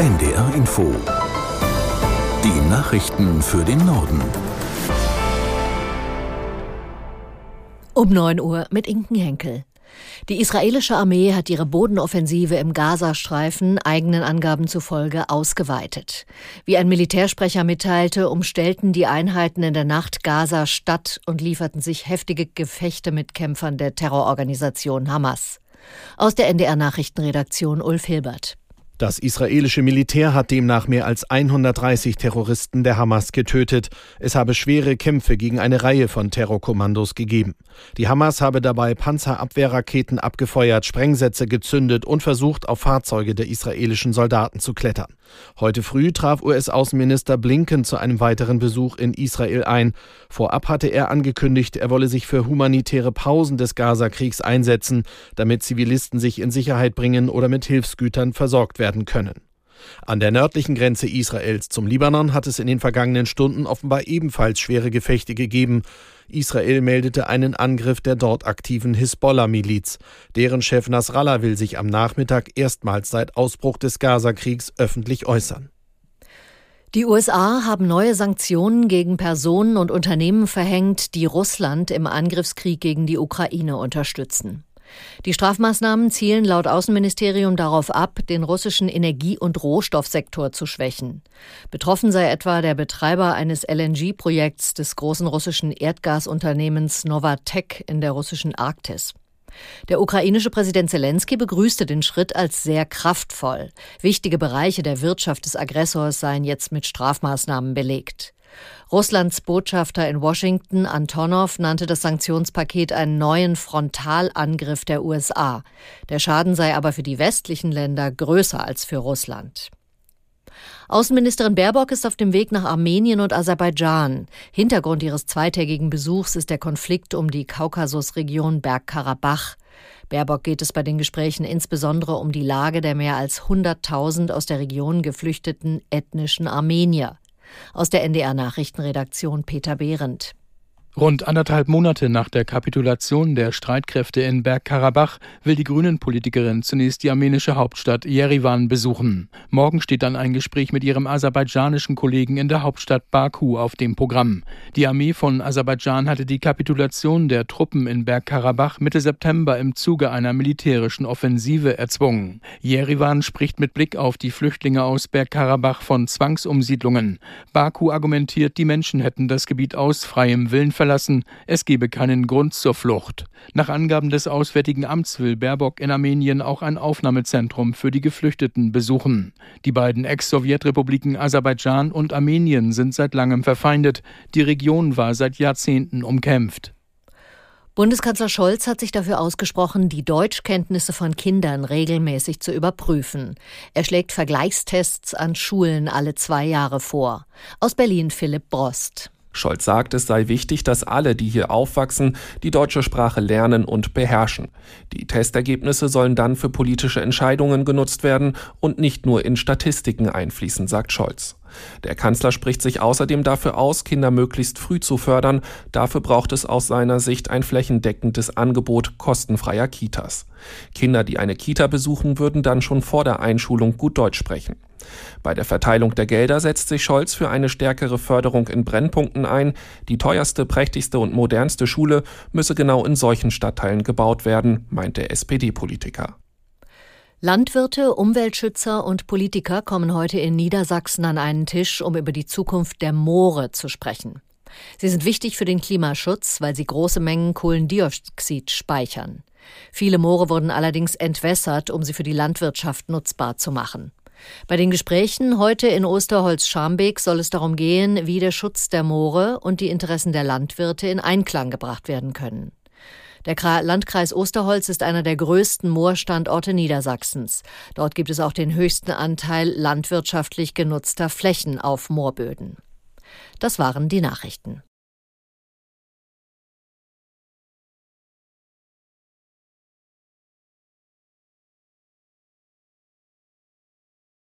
NDR Info. Die Nachrichten für den Norden. Um 9 Uhr mit Inken Henkel. Die israelische Armee hat ihre Bodenoffensive im Gazastreifen eigenen Angaben zufolge ausgeweitet. Wie ein Militärsprecher mitteilte, umstellten die Einheiten in der Nacht Gaza Stadt und lieferten sich heftige Gefechte mit Kämpfern der Terrororganisation Hamas. Aus der NDR Nachrichtenredaktion Ulf Hilbert. Das israelische Militär hat demnach mehr als 130 Terroristen der Hamas getötet. Es habe schwere Kämpfe gegen eine Reihe von Terrorkommandos gegeben. Die Hamas habe dabei Panzerabwehrraketen abgefeuert, Sprengsätze gezündet und versucht, auf Fahrzeuge der israelischen Soldaten zu klettern. Heute früh traf US-Außenminister Blinken zu einem weiteren Besuch in Israel ein. Vorab hatte er angekündigt, er wolle sich für humanitäre Pausen des Gazakriegs einsetzen, damit Zivilisten sich in Sicherheit bringen oder mit Hilfsgütern versorgt werden werden können. An der nördlichen Grenze Israels zum Libanon hat es in den vergangenen Stunden offenbar ebenfalls schwere Gefechte gegeben. Israel meldete einen Angriff der dort aktiven Hisbollah-Miliz. Deren Chef Nasrallah will sich am Nachmittag erstmals seit Ausbruch des Gazakriegs öffentlich äußern. Die USA haben neue Sanktionen gegen Personen und Unternehmen verhängt, die Russland im Angriffskrieg gegen die Ukraine unterstützen. Die Strafmaßnahmen zielen laut Außenministerium darauf ab, den russischen Energie- und Rohstoffsektor zu schwächen. Betroffen sei etwa der Betreiber eines LNG-Projekts des großen russischen Erdgasunternehmens Novatec in der russischen Arktis. Der ukrainische Präsident Zelensky begrüßte den Schritt als sehr kraftvoll. Wichtige Bereiche der Wirtschaft des Aggressors seien jetzt mit Strafmaßnahmen belegt. Russlands Botschafter in Washington, Antonov, nannte das Sanktionspaket einen neuen Frontalangriff der USA. Der Schaden sei aber für die westlichen Länder größer als für Russland. Außenministerin Baerbock ist auf dem Weg nach Armenien und Aserbaidschan. Hintergrund ihres zweitägigen Besuchs ist der Konflikt um die Kaukasusregion Bergkarabach. Baerbock geht es bei den Gesprächen insbesondere um die Lage der mehr als 100.000 aus der Region geflüchteten ethnischen Armenier. Aus der NDR Nachrichtenredaktion Peter Behrendt. Rund anderthalb Monate nach der Kapitulation der Streitkräfte in Bergkarabach will die Grünen-Politikerin zunächst die armenische Hauptstadt Jerewan besuchen. Morgen steht dann ein Gespräch mit ihrem aserbaidschanischen Kollegen in der Hauptstadt Baku auf dem Programm. Die Armee von Aserbaidschan hatte die Kapitulation der Truppen in Bergkarabach Mitte September im Zuge einer militärischen Offensive erzwungen. Jerewan spricht mit Blick auf die Flüchtlinge aus Bergkarabach von Zwangsumsiedlungen. Baku argumentiert, die Menschen hätten das Gebiet aus freiem Willen verlassen, es gebe keinen Grund zur Flucht. Nach Angaben des Auswärtigen Amts will Baerbock in Armenien auch ein Aufnahmezentrum für die Geflüchteten besuchen. Die beiden Ex-Sowjetrepubliken Aserbaidschan und Armenien sind seit langem verfeindet. Die Region war seit Jahrzehnten umkämpft. Bundeskanzler Scholz hat sich dafür ausgesprochen, die Deutschkenntnisse von Kindern regelmäßig zu überprüfen. Er schlägt Vergleichstests an Schulen alle zwei Jahre vor. Aus Berlin Philipp Brost. Scholz sagt, es sei wichtig, dass alle, die hier aufwachsen, die deutsche Sprache lernen und beherrschen. Die Testergebnisse sollen dann für politische Entscheidungen genutzt werden und nicht nur in Statistiken einfließen, sagt Scholz. Der Kanzler spricht sich außerdem dafür aus, Kinder möglichst früh zu fördern. Dafür braucht es aus seiner Sicht ein flächendeckendes Angebot kostenfreier Kitas. Kinder, die eine Kita besuchen, würden dann schon vor der Einschulung gut Deutsch sprechen. Bei der Verteilung der Gelder setzt sich Scholz für eine stärkere Förderung in Brennpunkten ein. Die teuerste, prächtigste und modernste Schule müsse genau in solchen Stadtteilen gebaut werden, meint der SPD-Politiker. Landwirte, Umweltschützer und Politiker kommen heute in Niedersachsen an einen Tisch, um über die Zukunft der Moore zu sprechen. Sie sind wichtig für den Klimaschutz, weil sie große Mengen Kohlendioxid speichern. Viele Moore wurden allerdings entwässert, um sie für die Landwirtschaft nutzbar zu machen. Bei den Gesprächen heute in Osterholz-Scharmbeek soll es darum gehen, wie der Schutz der Moore und die Interessen der Landwirte in Einklang gebracht werden können. Der Landkreis Osterholz ist einer der größten Moorstandorte Niedersachsens. Dort gibt es auch den höchsten Anteil landwirtschaftlich genutzter Flächen auf Moorböden. Das waren die Nachrichten.